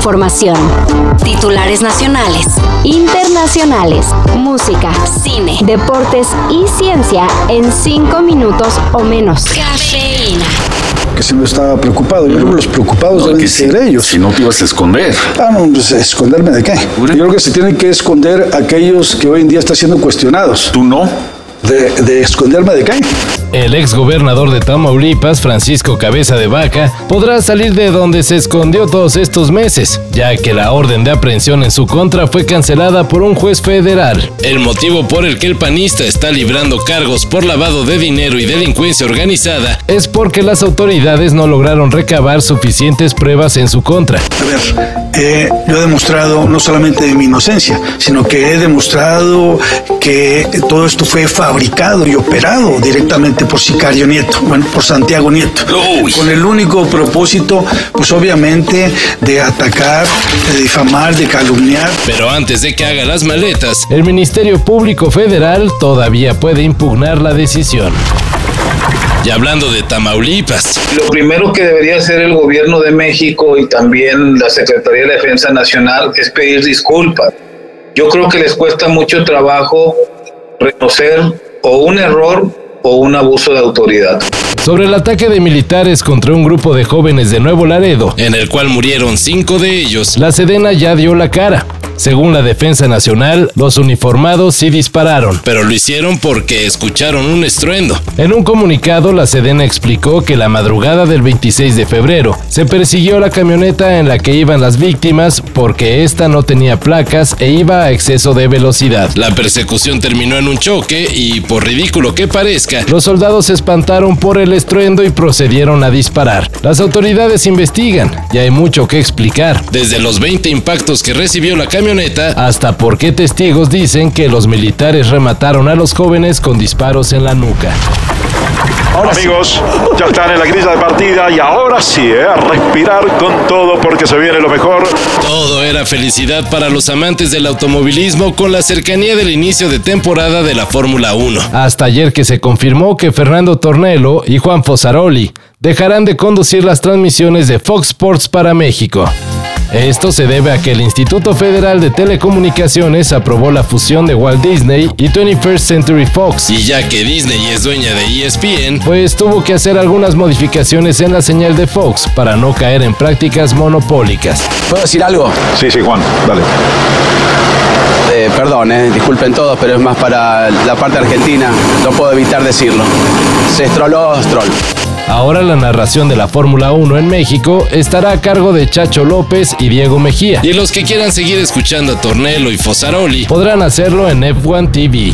información. Titulares nacionales, internacionales, música, cine, deportes y ciencia en cinco minutos o menos. Cafeína. Que si no estaba preocupado. Yo creo que los preocupados deben ser ellos. Si no te ibas a esconder. Ah, no, pues esconderme de qué. Yo creo que se tienen que esconder aquellos que hoy en día están siendo cuestionados. ¿Tú no? ¿De, de esconderme de qué? El ex gobernador de Tamaulipas, Francisco Cabeza de Vaca, podrá salir de donde se escondió todos estos meses, ya que la orden de aprehensión en su contra fue cancelada por un juez federal. El motivo por el que el panista está librando cargos por lavado de dinero y delincuencia organizada es porque las autoridades no lograron recabar suficientes pruebas en su contra. A ver, eh, yo he demostrado no solamente mi inocencia, sino que he demostrado que todo esto fue fabricado y operado directamente por Sicario Nieto, bueno, por Santiago Nieto, Uy. con el único propósito, pues obviamente, de atacar, de difamar, de calumniar. Pero antes de que haga las maletas, el Ministerio Público Federal todavía puede impugnar la decisión. Y hablando de Tamaulipas, Lo primero que debería hacer el gobierno de México y también la Secretaría de Defensa Nacional es pedir disculpas. Yo creo que les cuesta mucho trabajo reconocer o un error o un abuso de autoridad. sobre el ataque de militares contra un grupo de jóvenes de Nuevo Laredo, en el cual murieron cinco de ellos, la Sedena ya dio la cara. Según la Defensa Nacional, los uniformados sí dispararon, pero lo hicieron porque escucharon un estruendo. En un comunicado, la Sedena explicó que la madrugada del 26 de febrero se persiguió la camioneta en la que iban las víctimas porque esta no tenía placas e iba a exceso de velocidad. La persecución terminó en un choque y, por ridículo que parezca, los soldados se espantaron por el estruendo y procedieron a disparar. Las autoridades investigan y hay mucho que explicar, desde los 20 impactos que recibió la camioneta hasta por qué testigos dicen que los militares remataron a los jóvenes con disparos en la nuca. Amigos, ya están en la grilla de partida y ahora sí, ¿eh? a respirar con todo porque se viene lo mejor. Todo era felicidad para los amantes del automovilismo con la cercanía del inicio de temporada de la Fórmula 1. Hasta ayer que se confirmó que Fernando Tornello y Juan Fosaroli dejarán de conducir las transmisiones de Fox Sports para México. Esto se debe a que el Instituto Federal de Telecomunicaciones aprobó la fusión de Walt Disney y 21st Century Fox. Y ya que Disney es dueña de ESPN, pues tuvo que hacer algunas modificaciones en la señal de Fox para no caer en prácticas monopólicas. ¿Puedo decir algo? Sí, sí, Juan, dale. Eh, perdón, eh, disculpen todos, pero es más para la parte argentina. No puedo evitar decirlo. Se estroló Stroll. Ahora la narración de la Fórmula 1 en México estará a cargo de Chacho López y Diego Mejía. Y los que quieran seguir escuchando a Tornello y Fosaroli podrán hacerlo en F1 TV.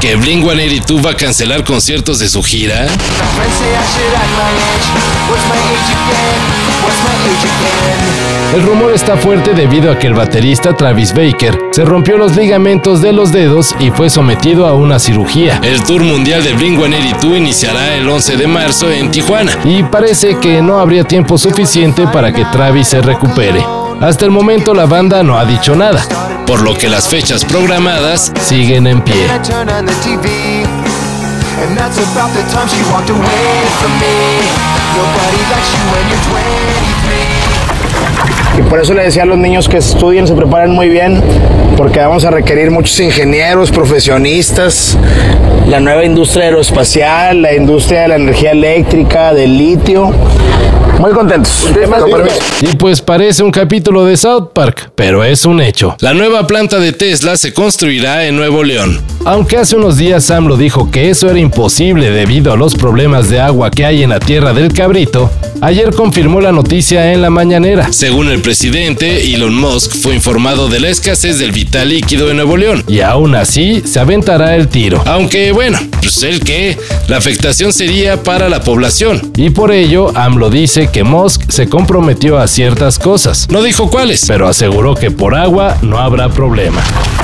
¿Que Blink-182 va a cancelar conciertos de su gira? El rumor está fuerte debido a que el baterista Travis Baker se rompió los ligamentos de los dedos y fue sometido a una cirugía. El tour mundial de Blink-182 iniciará el 11 de marzo en Tijuana y parece que no habría tiempo suficiente para que Travis se recupere. Hasta el momento la banda no ha dicho nada, por lo que las fechas programadas siguen en pie. Turn on the TV. And that's about the time she walked away from me. Nobody likes you when you're 23. Y por eso le decía a los niños que estudien, se preparen muy bien, porque vamos a requerir muchos ingenieros, profesionistas, la nueva industria aeroespacial, la industria de la energía eléctrica, del litio. Muy contentos. Y pues parece un capítulo de South Park, pero es un hecho. La nueva planta de Tesla se construirá en Nuevo León. Aunque hace unos días Sam lo dijo que eso era imposible debido a los problemas de agua que hay en la tierra del cabrito, ayer confirmó la noticia en la mañanera. Según el presidente, Elon Musk fue informado de la escasez del vital líquido en Nuevo León y aún así se aventará el tiro. Aunque bueno, pues el que la afectación sería para la población y por ello AMLO dice que Musk se comprometió a ciertas cosas. No dijo cuáles, pero aseguró que por agua no habrá problema.